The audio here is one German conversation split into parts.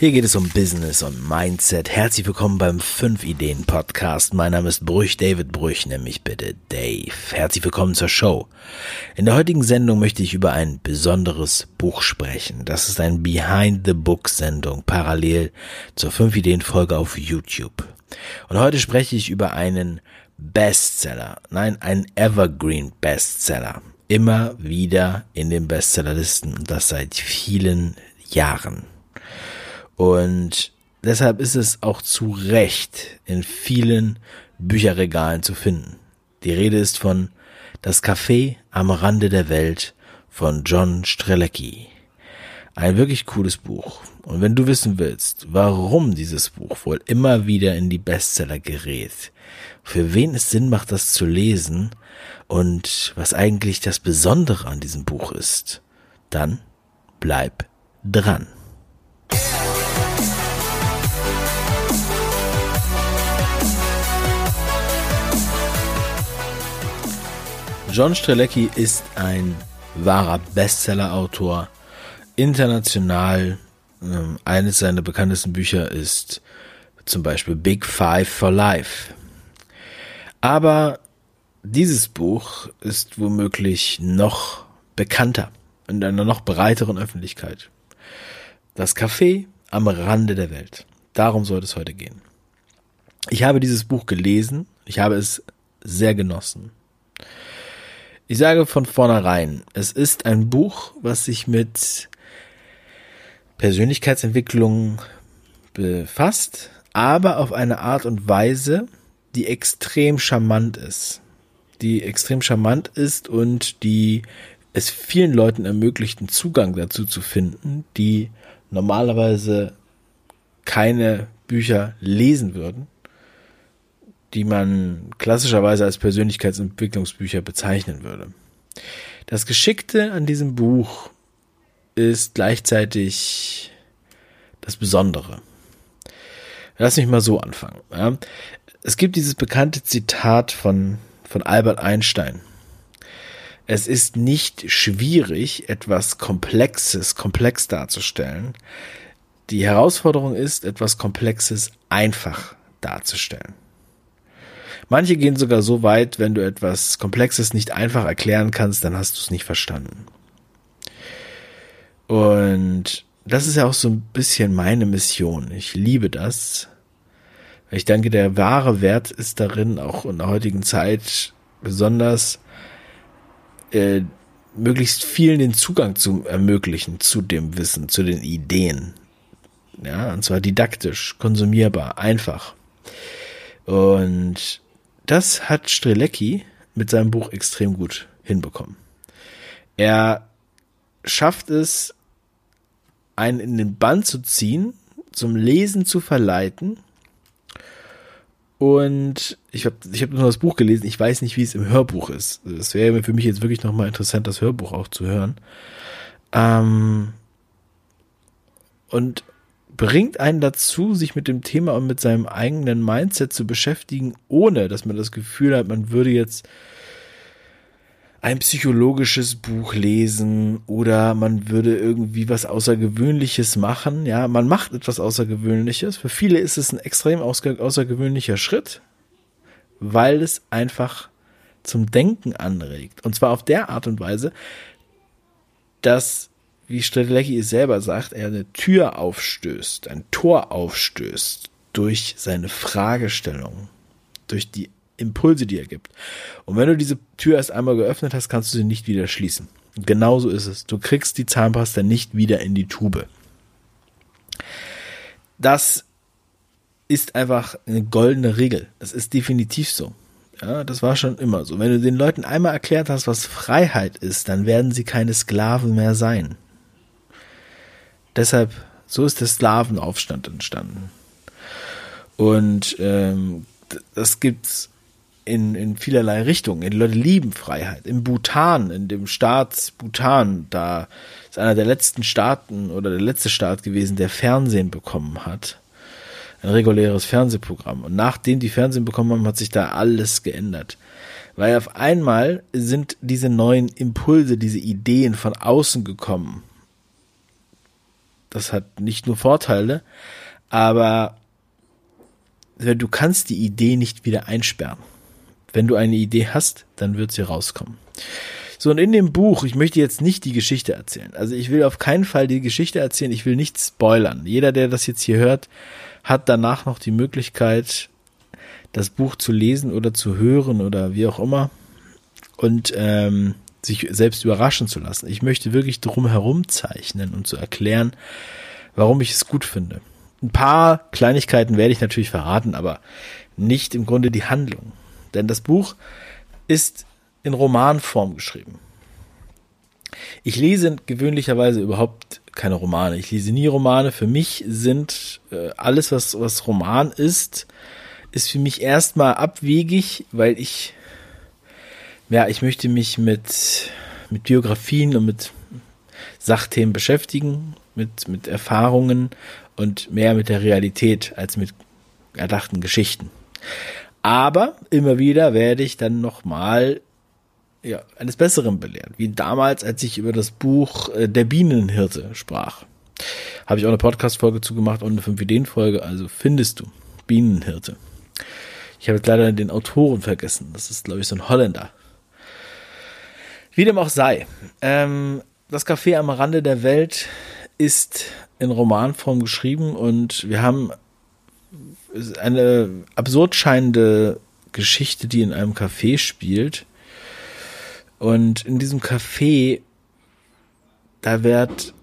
Hier geht es um Business und Mindset. Herzlich willkommen beim 5 Ideen Podcast. Mein Name ist Brüch, David Brüch, nämlich bitte Dave. Herzlich willkommen zur Show. In der heutigen Sendung möchte ich über ein besonderes Buch sprechen. Das ist ein Behind the Book Sendung, parallel zur 5 Ideen Folge auf YouTube. Und heute spreche ich über einen Bestseller. Nein, einen Evergreen Bestseller. Immer wieder in den Bestsellerlisten und das seit vielen Jahren. Und deshalb ist es auch zu Recht in vielen Bücherregalen zu finden. Die Rede ist von Das Café am Rande der Welt von John Strelecki. Ein wirklich cooles Buch. Und wenn du wissen willst, warum dieses Buch wohl immer wieder in die Bestseller gerät, für wen es Sinn macht, das zu lesen und was eigentlich das Besondere an diesem Buch ist, dann bleib dran. John Strelecki ist ein wahrer Bestseller-Autor, international. Ähm, eines seiner bekanntesten Bücher ist zum Beispiel Big Five for Life. Aber dieses Buch ist womöglich noch bekannter in einer noch breiteren Öffentlichkeit. Das Café am Rande der Welt. Darum soll es heute gehen. Ich habe dieses Buch gelesen. Ich habe es sehr genossen. Ich sage von vornherein, es ist ein Buch, was sich mit Persönlichkeitsentwicklung befasst, aber auf eine Art und Weise, die extrem charmant ist. Die extrem charmant ist und die es vielen Leuten ermöglicht, einen Zugang dazu zu finden, die normalerweise keine Bücher lesen würden die man klassischerweise als Persönlichkeitsentwicklungsbücher bezeichnen würde. Das Geschickte an diesem Buch ist gleichzeitig das Besondere. Lass mich mal so anfangen. Ja. Es gibt dieses bekannte Zitat von, von Albert Einstein. Es ist nicht schwierig, etwas Komplexes komplex darzustellen. Die Herausforderung ist, etwas Komplexes einfach darzustellen. Manche gehen sogar so weit, wenn du etwas Komplexes nicht einfach erklären kannst, dann hast du es nicht verstanden. Und das ist ja auch so ein bisschen meine Mission. Ich liebe das. Ich denke, der wahre Wert ist darin, auch in der heutigen Zeit besonders äh, möglichst vielen den Zugang zu ermöglichen zu dem Wissen, zu den Ideen. Ja, und zwar didaktisch, konsumierbar, einfach. Und das hat Strelecki mit seinem Buch extrem gut hinbekommen. Er schafft es, einen in den Bann zu ziehen, zum Lesen zu verleiten. Und ich habe ich hab nur das Buch gelesen, ich weiß nicht, wie es im Hörbuch ist. Es wäre für mich jetzt wirklich nochmal interessant, das Hörbuch auch zu hören. Ähm, und bringt einen dazu, sich mit dem Thema und mit seinem eigenen Mindset zu beschäftigen, ohne dass man das Gefühl hat, man würde jetzt ein psychologisches Buch lesen oder man würde irgendwie was Außergewöhnliches machen. Ja, man macht etwas Außergewöhnliches. Für viele ist es ein extrem außergewöhnlicher Schritt, weil es einfach zum Denken anregt. Und zwar auf der Art und Weise, dass wie Strelecki es selber sagt, er eine Tür aufstößt, ein Tor aufstößt durch seine Fragestellung, durch die Impulse, die er gibt. Und wenn du diese Tür erst einmal geöffnet hast, kannst du sie nicht wieder schließen. Genauso ist es. Du kriegst die Zahnpasta nicht wieder in die Tube. Das ist einfach eine goldene Regel. Das ist definitiv so. Ja, das war schon immer so. Wenn du den Leuten einmal erklärt hast, was Freiheit ist, dann werden sie keine Sklaven mehr sein. Deshalb, so ist der Slawenaufstand entstanden. Und ähm, das gibt's in, in vielerlei Richtungen. Die Leute lieben Freiheit. Im Bhutan, in dem Staat Bhutan, da ist einer der letzten Staaten oder der letzte Staat gewesen, der Fernsehen bekommen hat. Ein reguläres Fernsehprogramm. Und nachdem die Fernsehen bekommen haben, hat sich da alles geändert. Weil auf einmal sind diese neuen Impulse, diese Ideen von außen gekommen das hat nicht nur Vorteile, aber du kannst die Idee nicht wieder einsperren. Wenn du eine Idee hast, dann wird sie rauskommen. So, und in dem Buch, ich möchte jetzt nicht die Geschichte erzählen. Also ich will auf keinen Fall die Geschichte erzählen, ich will nichts spoilern. Jeder, der das jetzt hier hört, hat danach noch die Möglichkeit, das Buch zu lesen oder zu hören oder wie auch immer und ähm, sich selbst überraschen zu lassen. Ich möchte wirklich drum herum zeichnen und zu erklären, warum ich es gut finde. Ein paar Kleinigkeiten werde ich natürlich verraten, aber nicht im Grunde die Handlung. Denn das Buch ist in Romanform geschrieben. Ich lese gewöhnlicherweise überhaupt keine Romane. Ich lese nie Romane. Für mich sind äh, alles, was, was Roman ist, ist für mich erstmal abwegig, weil ich, ja, ich möchte mich mit, mit Biografien und mit Sachthemen beschäftigen, mit, mit Erfahrungen und mehr mit der Realität als mit erdachten Geschichten. Aber immer wieder werde ich dann nochmal ja, eines Besseren belehrt, wie damals, als ich über das Buch äh, Der Bienenhirte sprach. Habe ich auch eine Podcast-Folge zugemacht und eine 5-Ideen-Folge, also findest du Bienenhirte. Ich habe jetzt leider den Autoren vergessen. Das ist, glaube ich, so ein Holländer. Wie dem auch sei. Ähm, das Café am Rande der Welt ist in Romanform geschrieben und wir haben eine absurd scheinende Geschichte, die in einem Café spielt. Und in diesem Café, da wird,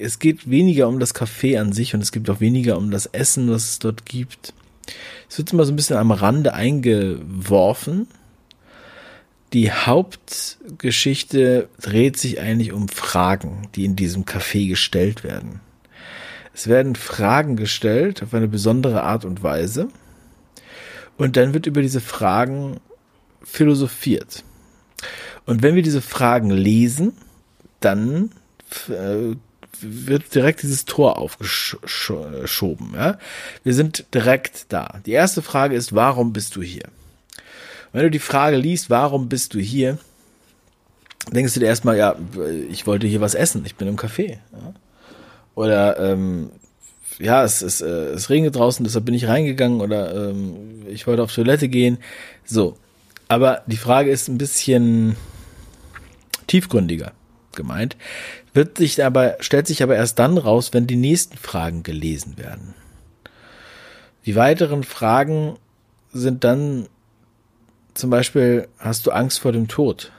es geht weniger um das Café an sich und es gibt auch weniger um das Essen, was es dort gibt. Es wird immer so ein bisschen am Rande eingeworfen. Die Hauptgeschichte dreht sich eigentlich um Fragen, die in diesem Café gestellt werden. Es werden Fragen gestellt auf eine besondere Art und Weise. Und dann wird über diese Fragen philosophiert. Und wenn wir diese Fragen lesen, dann äh, wird direkt dieses Tor aufgeschoben. Ja? Wir sind direkt da. Die erste Frage ist, warum bist du hier? Wenn du die Frage liest, warum bist du hier, denkst du dir erstmal, ja, ich wollte hier was essen, ich bin im Café. Ja? Oder ähm, ja, es, es, äh, es regnet draußen, deshalb bin ich reingegangen oder ähm, ich wollte auf Toilette gehen. So. Aber die Frage ist ein bisschen tiefgründiger gemeint, wird sich aber, stellt sich aber erst dann raus, wenn die nächsten Fragen gelesen werden. Die weiteren Fragen sind dann zum Beispiel, hast du Angst vor dem Tod?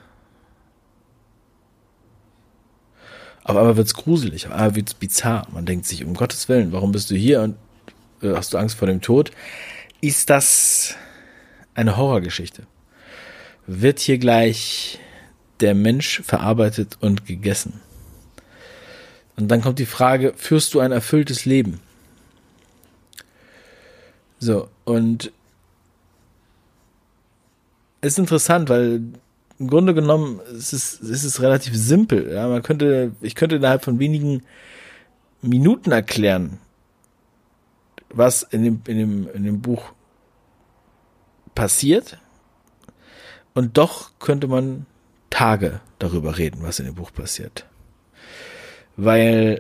Auf einmal wird's gruselig, auf einmal wird's bizarr. Man denkt sich, um Gottes Willen, warum bist du hier und äh, hast du Angst vor dem Tod? Ist das eine Horrorgeschichte? Wird hier gleich der Mensch verarbeitet und gegessen? Und dann kommt die Frage, führst du ein erfülltes Leben? So, und es ist interessant, weil im Grunde genommen ist es, ist es relativ simpel. Ja, man könnte, ich könnte innerhalb von wenigen Minuten erklären, was in dem, in dem, in dem Buch passiert. Und doch könnte man Tage darüber reden, was in dem Buch passiert weil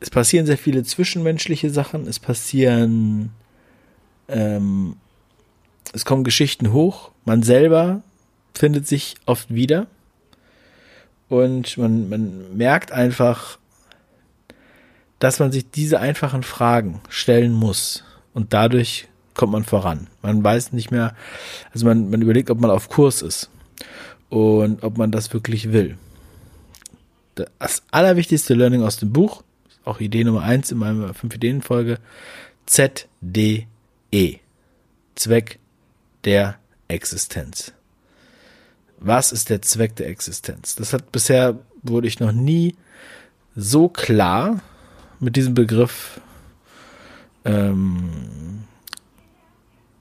es passieren sehr viele zwischenmenschliche Sachen, es passieren, ähm, es kommen Geschichten hoch, man selber findet sich oft wieder und man, man merkt einfach, dass man sich diese einfachen Fragen stellen muss und dadurch kommt man voran. Man weiß nicht mehr, also man, man überlegt, ob man auf Kurs ist und ob man das wirklich will das allerwichtigste Learning aus dem Buch, auch Idee Nummer eins in meiner 5 Ideen Folge, ZDE. Zweck der Existenz. Was ist der Zweck der Existenz? Das hat bisher wurde ich noch nie so klar mit diesem Begriff ähm,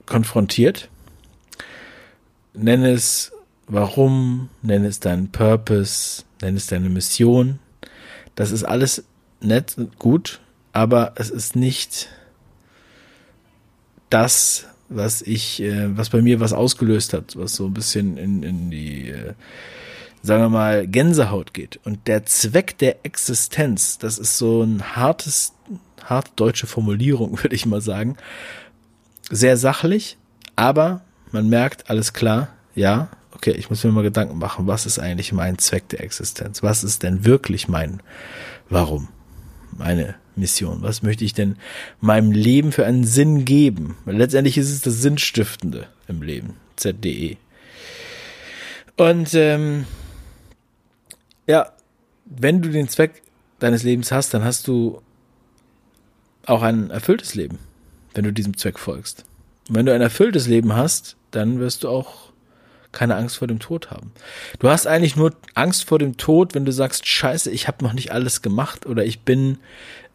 konfrontiert. Nenne es warum, nenne es deinen Purpose, nenn es deine Mission. Das ist alles nett und gut, aber es ist nicht das, was ich, äh, was bei mir was ausgelöst hat, was so ein bisschen in, in die, äh, sagen wir mal, Gänsehaut geht. Und der Zweck der Existenz, das ist so ein hartes, hart deutsche Formulierung, würde ich mal sagen. Sehr sachlich, aber man merkt, alles klar, ja, okay, ich muss mir mal Gedanken machen, was ist eigentlich mein Zweck der Existenz? Was ist denn wirklich mein Warum? Meine Mission? Was möchte ich denn meinem Leben für einen Sinn geben? Weil letztendlich ist es das Sinnstiftende im Leben. ZDE. Und ähm, ja, wenn du den Zweck deines Lebens hast, dann hast du auch ein erfülltes Leben, wenn du diesem Zweck folgst. Und wenn du ein erfülltes Leben hast, dann wirst du auch keine Angst vor dem Tod haben. Du hast eigentlich nur Angst vor dem Tod, wenn du sagst, scheiße, ich habe noch nicht alles gemacht oder ich bin,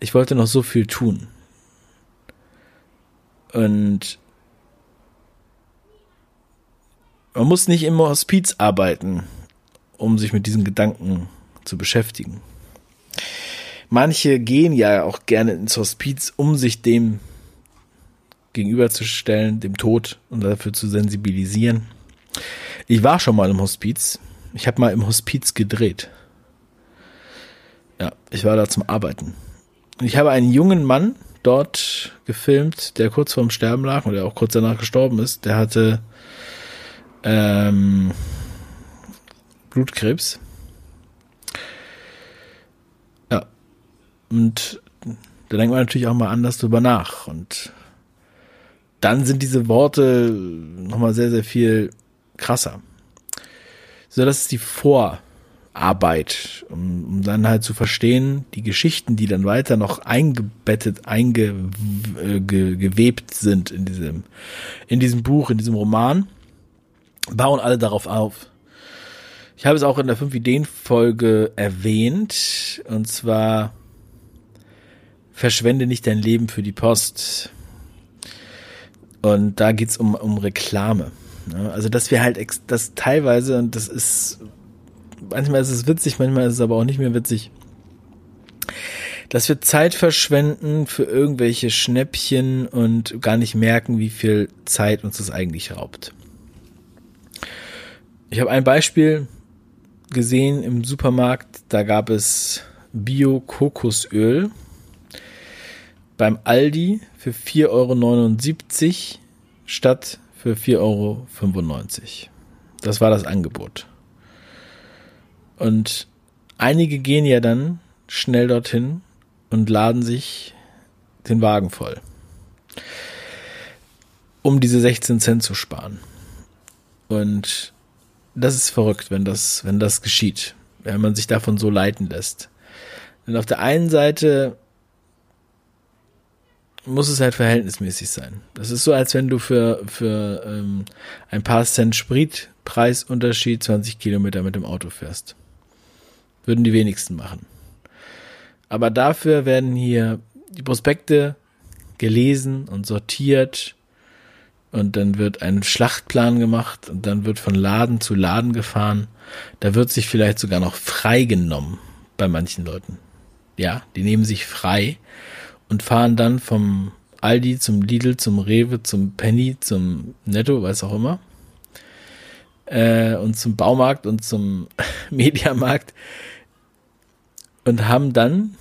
ich wollte noch so viel tun. Und man muss nicht im Hospiz arbeiten, um sich mit diesen Gedanken zu beschäftigen. Manche gehen ja auch gerne ins Hospiz, um sich dem gegenüberzustellen, dem Tod und dafür zu sensibilisieren. Ich war schon mal im Hospiz. Ich habe mal im Hospiz gedreht. Ja, ich war da zum Arbeiten. Ich habe einen jungen Mann dort gefilmt, der kurz vorm Sterben lag und der auch kurz danach gestorben ist. Der hatte ähm, Blutkrebs. Ja. Und da denkt man natürlich auch mal anders drüber nach. Und dann sind diese Worte nochmal sehr, sehr viel krasser. So, das ist die Vorarbeit, um, um dann halt zu verstehen, die Geschichten, die dann weiter noch eingebettet, eingewebt sind in diesem, in diesem Buch, in diesem Roman, bauen alle darauf auf. Ich habe es auch in der 5-Ideen-Folge erwähnt, und zwar verschwende nicht dein Leben für die Post. Und da geht's um, um Reklame. Ne? Also, dass wir halt das teilweise, und das ist, manchmal ist es witzig, manchmal ist es aber auch nicht mehr witzig, dass wir Zeit verschwenden für irgendwelche Schnäppchen und gar nicht merken, wie viel Zeit uns das eigentlich raubt. Ich habe ein Beispiel gesehen im Supermarkt, da gab es Bio-Kokosöl beim Aldi für 4,79 Euro statt für 4,95 Euro. Das war das Angebot. Und einige gehen ja dann schnell dorthin und laden sich den Wagen voll, um diese 16 Cent zu sparen. Und das ist verrückt, wenn das, wenn das geschieht, wenn man sich davon so leiten lässt. Denn auf der einen Seite muss es halt verhältnismäßig sein. Das ist so, als wenn du für, für ähm, ein paar Cent Spritpreisunterschied 20 Kilometer mit dem Auto fährst. Würden die wenigsten machen. Aber dafür werden hier die Prospekte gelesen und sortiert und dann wird ein Schlachtplan gemacht und dann wird von Laden zu Laden gefahren. Da wird sich vielleicht sogar noch frei genommen bei manchen Leuten. Ja, die nehmen sich frei und fahren dann vom Aldi zum Lidl, zum Rewe, zum Penny, zum Netto, was auch immer. Äh, und zum Baumarkt und zum Mediamarkt und haben dann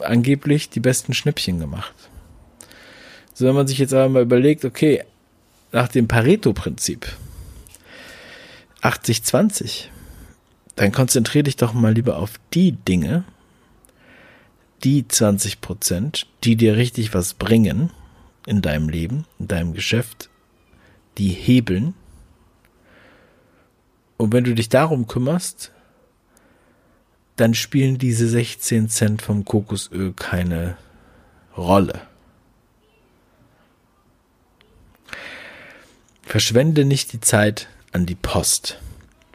angeblich die besten Schnäppchen gemacht. So, wenn man sich jetzt aber mal überlegt, okay, nach dem Pareto-Prinzip 80-20, dann konzentriere dich doch mal lieber auf die Dinge, die 20 Prozent, die dir richtig was bringen in deinem Leben, in deinem Geschäft, die hebeln. Und wenn du dich darum kümmerst, dann spielen diese 16 Cent vom Kokosöl keine Rolle. Verschwende nicht die Zeit an die Post.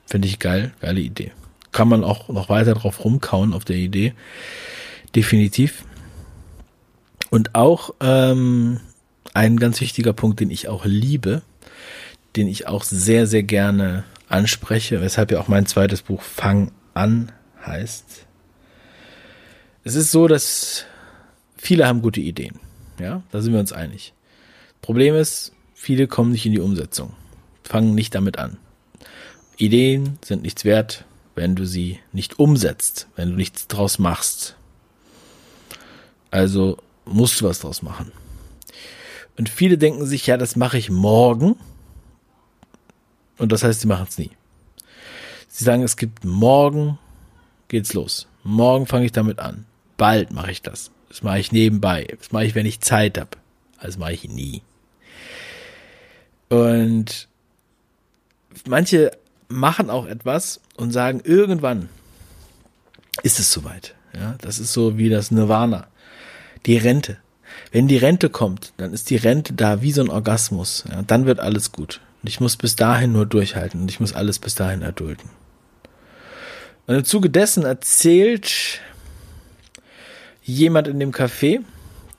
Finde ich geil, geile Idee. Kann man auch noch weiter drauf rumkauen auf der Idee definitiv. Und auch ähm, ein ganz wichtiger Punkt, den ich auch liebe, den ich auch sehr, sehr gerne anspreche, weshalb ja auch mein zweites Buch Fang an heißt. Es ist so, dass viele haben gute Ideen. Ja, da sind wir uns einig. Problem ist, viele kommen nicht in die Umsetzung, fangen nicht damit an. Ideen sind nichts wert, wenn du sie nicht umsetzt, wenn du nichts draus machst. Also musst du was draus machen. Und viele denken sich, ja, das mache ich morgen. Und das heißt, sie machen es nie. Sie sagen, es gibt morgen, geht's los. Morgen fange ich damit an. Bald mache ich das. Das mache ich nebenbei. Das mache ich, wenn ich Zeit habe. Das mache ich nie. Und manche machen auch etwas und sagen, irgendwann ist es soweit. Ja, das ist so wie das Nirvana. Die Rente. Wenn die Rente kommt, dann ist die Rente da wie so ein Orgasmus. Ja, dann wird alles gut. Und ich muss bis dahin nur durchhalten und ich muss alles bis dahin erdulden. Und im Zuge dessen erzählt jemand in dem Café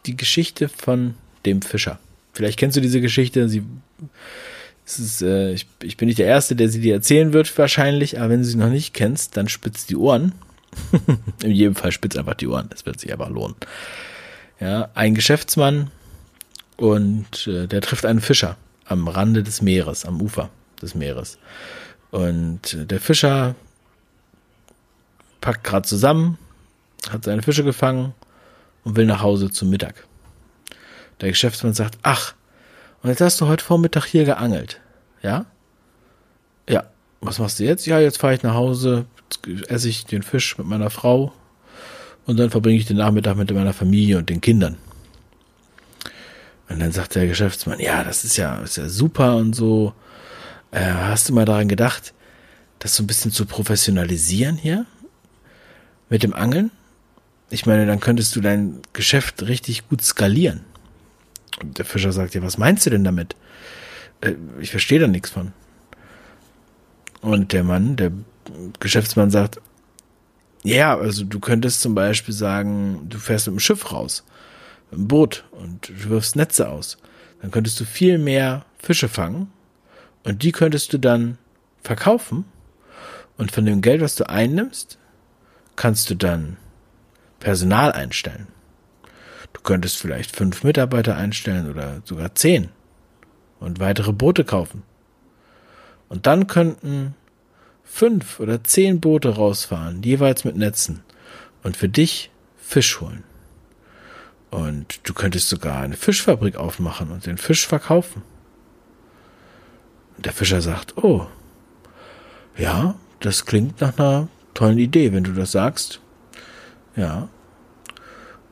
die Geschichte von dem Fischer. Vielleicht kennst du diese Geschichte. Sie, ist, äh, ich, ich bin nicht der Erste, der sie dir erzählen wird, wahrscheinlich. Aber wenn du sie noch nicht kennst, dann spitzt die Ohren. in jedem Fall spitzt einfach die Ohren. Das wird sich einfach lohnen. Ja, ein Geschäftsmann und äh, der trifft einen Fischer am Rande des Meeres, am Ufer des Meeres. Und äh, der Fischer packt gerade zusammen, hat seine Fische gefangen und will nach Hause zum Mittag. Der Geschäftsmann sagt, ach, und jetzt hast du heute Vormittag hier geangelt. Ja? Ja. Was machst du jetzt? Ja, jetzt fahre ich nach Hause, esse ich den Fisch mit meiner Frau und dann verbringe ich den Nachmittag mit meiner Familie und den Kindern. Und dann sagt der Geschäftsmann, ja, das ist ja, ist ja super und so. Äh, hast du mal daran gedacht, das so ein bisschen zu professionalisieren hier? Mit dem Angeln? Ich meine, dann könntest du dein Geschäft richtig gut skalieren. Und der Fischer sagt, ja, was meinst du denn damit? Äh, ich verstehe da nichts von. Und der Mann, der Geschäftsmann sagt, ja, also du könntest zum Beispiel sagen, du fährst mit dem Schiff raus, mit dem Boot und du wirfst Netze aus. Dann könntest du viel mehr Fische fangen und die könntest du dann verkaufen und von dem Geld, was du einnimmst, kannst du dann Personal einstellen. Du könntest vielleicht fünf Mitarbeiter einstellen oder sogar zehn und weitere Boote kaufen. Und dann könnten fünf oder zehn Boote rausfahren, jeweils mit Netzen und für dich Fisch holen. Und du könntest sogar eine Fischfabrik aufmachen und den Fisch verkaufen. Und der Fischer sagt, oh, ja, das klingt nach einer tollen Idee, wenn du das sagst. Ja.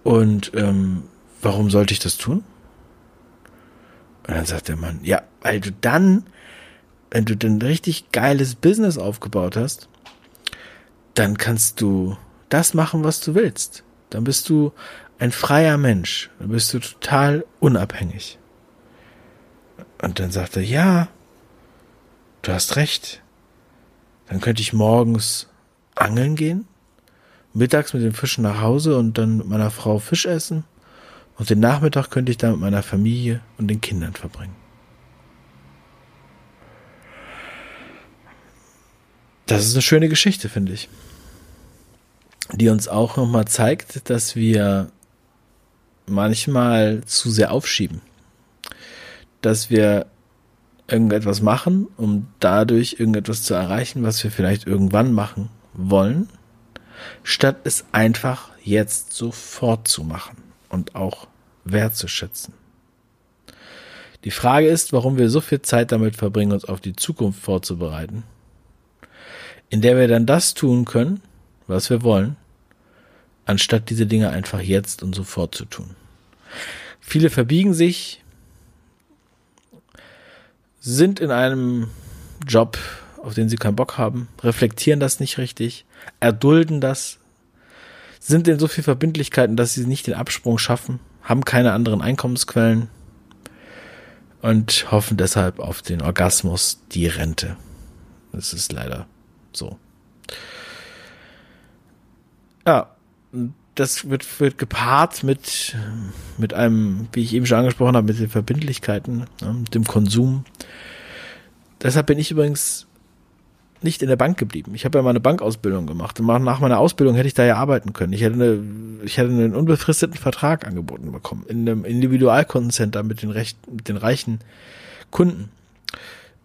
Und ähm, warum sollte ich das tun? Und dann sagt der Mann, ja, weil du dann wenn du ein richtig geiles Business aufgebaut hast, dann kannst du das machen, was du willst. Dann bist du ein freier Mensch. Dann bist du total unabhängig. Und dann sagt er, ja, du hast recht. Dann könnte ich morgens angeln gehen, mittags mit den Fischen nach Hause und dann mit meiner Frau Fisch essen. Und den Nachmittag könnte ich dann mit meiner Familie und den Kindern verbringen. Das ist eine schöne Geschichte, finde ich. Die uns auch nochmal zeigt, dass wir manchmal zu sehr aufschieben. Dass wir irgendetwas machen, um dadurch irgendetwas zu erreichen, was wir vielleicht irgendwann machen wollen, statt es einfach jetzt sofort zu machen und auch wertzuschätzen. Die Frage ist, warum wir so viel Zeit damit verbringen, uns auf die Zukunft vorzubereiten in der wir dann das tun können, was wir wollen, anstatt diese Dinge einfach jetzt und sofort zu tun. Viele verbiegen sich, sind in einem Job, auf den sie keinen Bock haben, reflektieren das nicht richtig, erdulden das, sind in so viel Verbindlichkeiten, dass sie nicht den Absprung schaffen, haben keine anderen Einkommensquellen und hoffen deshalb auf den Orgasmus, die Rente. Das ist leider so. Ja, das wird, wird gepaart mit, mit einem, wie ich eben schon angesprochen habe, mit den Verbindlichkeiten, ja, mit dem Konsum. Deshalb bin ich übrigens nicht in der Bank geblieben. Ich habe ja meine Bankausbildung gemacht und nach meiner Ausbildung hätte ich da ja arbeiten können. Ich hätte, eine, ich hätte einen unbefristeten Vertrag angeboten bekommen in einem Individualkundencenter mit den recht, mit den reichen Kunden.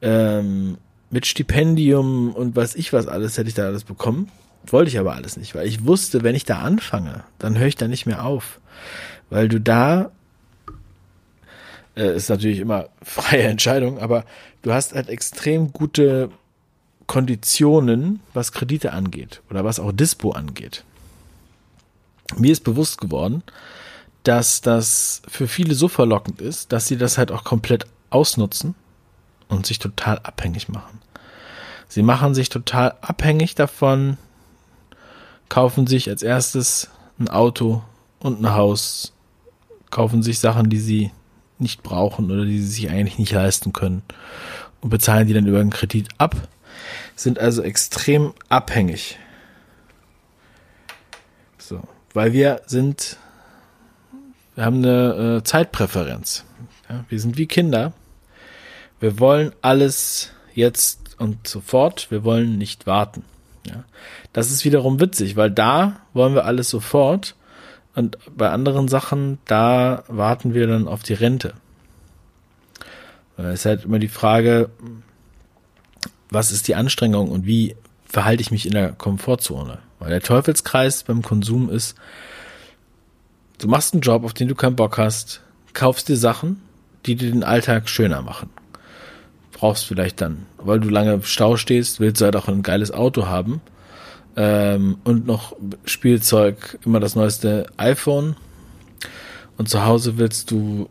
Ähm, mit Stipendium und weiß ich was alles hätte ich da alles bekommen. Wollte ich aber alles nicht, weil ich wusste, wenn ich da anfange, dann höre ich da nicht mehr auf. Weil du da, äh, ist natürlich immer freie Entscheidung, aber du hast halt extrem gute Konditionen, was Kredite angeht oder was auch Dispo angeht. Mir ist bewusst geworden, dass das für viele so verlockend ist, dass sie das halt auch komplett ausnutzen und sich total abhängig machen. Sie machen sich total abhängig davon, kaufen sich als erstes ein Auto und ein Haus, kaufen sich Sachen, die sie nicht brauchen oder die sie sich eigentlich nicht leisten können und bezahlen die dann über einen Kredit ab, sind also extrem abhängig. So, weil wir sind, wir haben eine äh, Zeitpräferenz. Ja, wir sind wie Kinder. Wir wollen alles jetzt und sofort. Wir wollen nicht warten. Ja, das ist wiederum witzig, weil da wollen wir alles sofort und bei anderen Sachen, da warten wir dann auf die Rente. Es ist halt immer die Frage, was ist die Anstrengung und wie verhalte ich mich in der Komfortzone? Weil der Teufelskreis beim Konsum ist, du machst einen Job, auf den du keinen Bock hast, kaufst dir Sachen, die dir den Alltag schöner machen. Brauchst vielleicht dann, weil du lange im Stau stehst, willst du halt auch ein geiles Auto haben. Ähm, und noch Spielzeug, immer das neueste iPhone. Und zu Hause willst du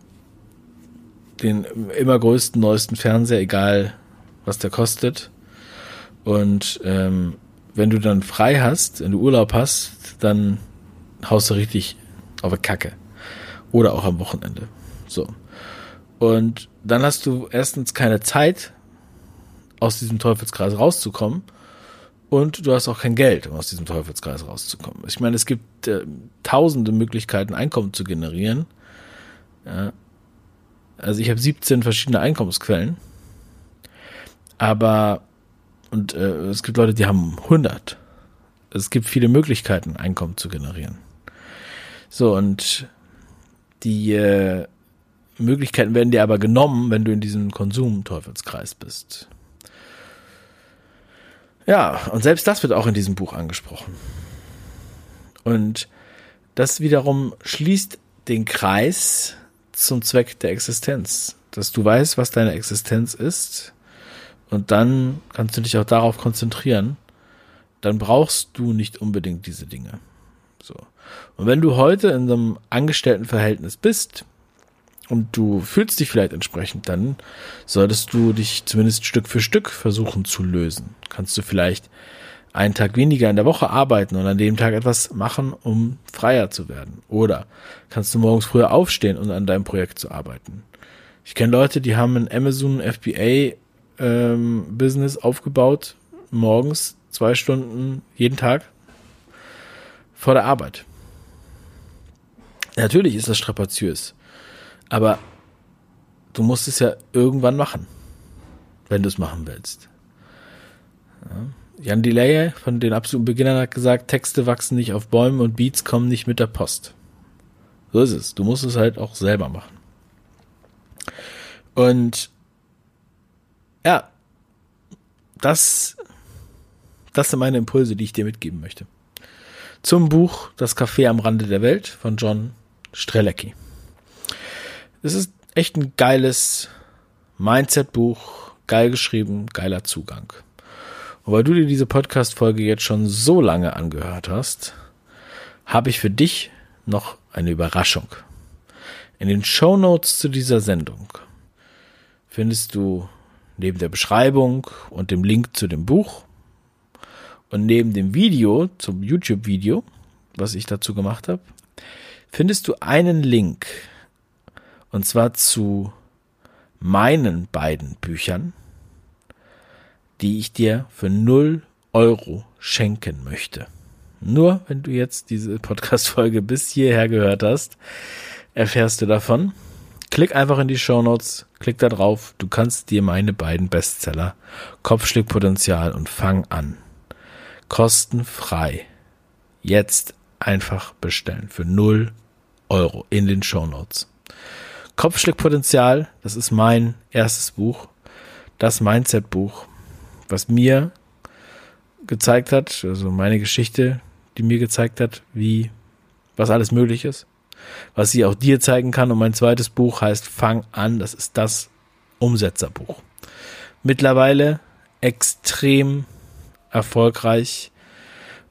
den immer größten, neuesten Fernseher, egal was der kostet. Und ähm, wenn du dann frei hast, wenn du Urlaub hast, dann haust du richtig auf eine Kacke. Oder auch am Wochenende. So. Und dann hast du erstens keine Zeit, aus diesem Teufelskreis rauszukommen. Und du hast auch kein Geld, um aus diesem Teufelskreis rauszukommen. Ich meine, es gibt äh, tausende Möglichkeiten, Einkommen zu generieren. Ja. Also ich habe 17 verschiedene Einkommensquellen. Aber, und äh, es gibt Leute, die haben 100. Es gibt viele Möglichkeiten, Einkommen zu generieren. So, und die äh, Möglichkeiten werden dir aber genommen, wenn du in diesem Konsumteufelskreis bist. Ja, und selbst das wird auch in diesem Buch angesprochen. Und das wiederum schließt den Kreis zum Zweck der Existenz. Dass du weißt, was deine Existenz ist. Und dann kannst du dich auch darauf konzentrieren. Dann brauchst du nicht unbedingt diese Dinge. So. Und wenn du heute in einem Angestelltenverhältnis bist, und du fühlst dich vielleicht entsprechend, dann solltest du dich zumindest Stück für Stück versuchen zu lösen. Kannst du vielleicht einen Tag weniger in der Woche arbeiten und an dem Tag etwas machen, um freier zu werden. Oder kannst du morgens früher aufstehen und an deinem Projekt zu arbeiten. Ich kenne Leute, die haben ein Amazon FBA ähm, Business aufgebaut, morgens zwei Stunden jeden Tag vor der Arbeit. Natürlich ist das strapaziös. Aber du musst es ja irgendwann machen, wenn du es machen willst. Ja. Jan Delay von den absoluten Beginnern hat gesagt, Texte wachsen nicht auf Bäumen und Beats kommen nicht mit der Post. So ist es. Du musst es halt auch selber machen. Und ja, das, das sind meine Impulse, die ich dir mitgeben möchte. Zum Buch Das Café am Rande der Welt von John Strelecki. Es ist echt ein geiles Mindset-Buch, geil geschrieben, geiler Zugang. Und weil du dir diese Podcast-Folge jetzt schon so lange angehört hast, habe ich für dich noch eine Überraschung. In den Show Notes zu dieser Sendung findest du neben der Beschreibung und dem Link zu dem Buch und neben dem Video zum YouTube-Video, was ich dazu gemacht habe, findest du einen Link und zwar zu meinen beiden Büchern, die ich dir für 0 Euro schenken möchte. Nur wenn du jetzt diese Podcast-Folge bis hierher gehört hast, erfährst du davon. Klick einfach in die Show Notes, klick da drauf. Du kannst dir meine beiden Bestseller Kopfschlägpotenzial und Fang an kostenfrei jetzt einfach bestellen für 0 Euro in den Show Notes. Kopfschlägpotenzial, das ist mein erstes Buch, das Mindset-Buch. was mir gezeigt hat, also meine Geschichte, die mir gezeigt hat, wie, was alles möglich ist, was sie auch dir zeigen kann. Und mein zweites Buch heißt Fang an, das ist das Umsetzerbuch. Mittlerweile extrem erfolgreich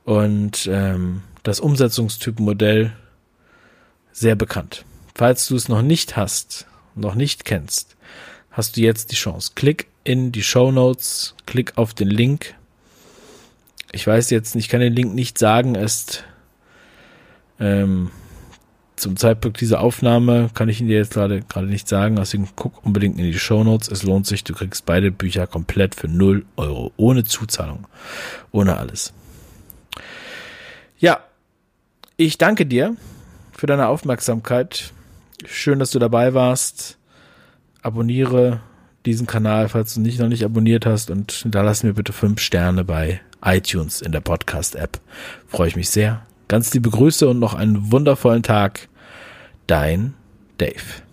und ähm, das Umsetzungstypenmodell sehr bekannt. Falls du es noch nicht hast, noch nicht kennst, hast du jetzt die Chance. Klick in die Show Notes, klick auf den Link. Ich weiß jetzt, ich kann den Link nicht sagen, ist ähm, zum Zeitpunkt dieser Aufnahme kann ich ihn dir jetzt gerade gerade nicht sagen, deswegen guck unbedingt in die Show Notes. Es lohnt sich, du kriegst beide Bücher komplett für 0 Euro, ohne Zuzahlung, ohne alles. Ja, ich danke dir für deine Aufmerksamkeit. Schön, dass du dabei warst. Abonniere diesen Kanal, falls du nicht noch nicht abonniert hast und da lass mir bitte fünf Sterne bei iTunes in der Podcast-App. Freue ich mich sehr. Ganz liebe Grüße und noch einen wundervollen Tag. Dein Dave.